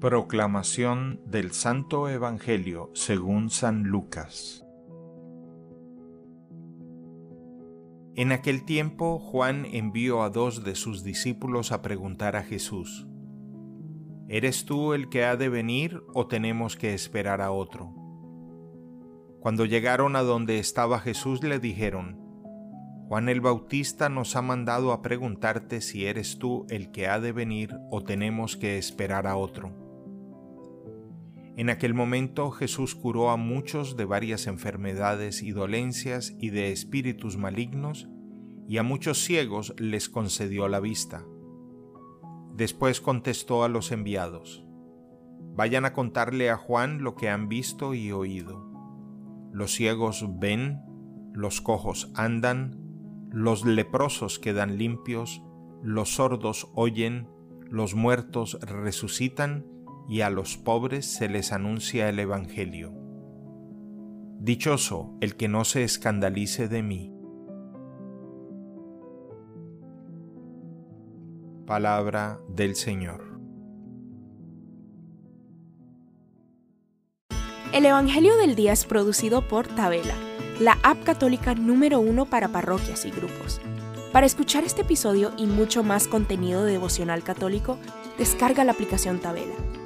Proclamación del Santo Evangelio según San Lucas En aquel tiempo Juan envió a dos de sus discípulos a preguntar a Jesús, ¿Eres tú el que ha de venir o tenemos que esperar a otro? Cuando llegaron a donde estaba Jesús le dijeron, Juan el Bautista nos ha mandado a preguntarte si eres tú el que ha de venir o tenemos que esperar a otro. En aquel momento Jesús curó a muchos de varias enfermedades y dolencias y de espíritus malignos, y a muchos ciegos les concedió la vista. Después contestó a los enviados, Vayan a contarle a Juan lo que han visto y oído. Los ciegos ven, los cojos andan, los leprosos quedan limpios, los sordos oyen, los muertos resucitan, y a los pobres se les anuncia el Evangelio. Dichoso el que no se escandalice de mí. Palabra del Señor. El Evangelio del Día es producido por Tabela, la app católica número uno para parroquias y grupos. Para escuchar este episodio y mucho más contenido devocional católico, descarga la aplicación Tabela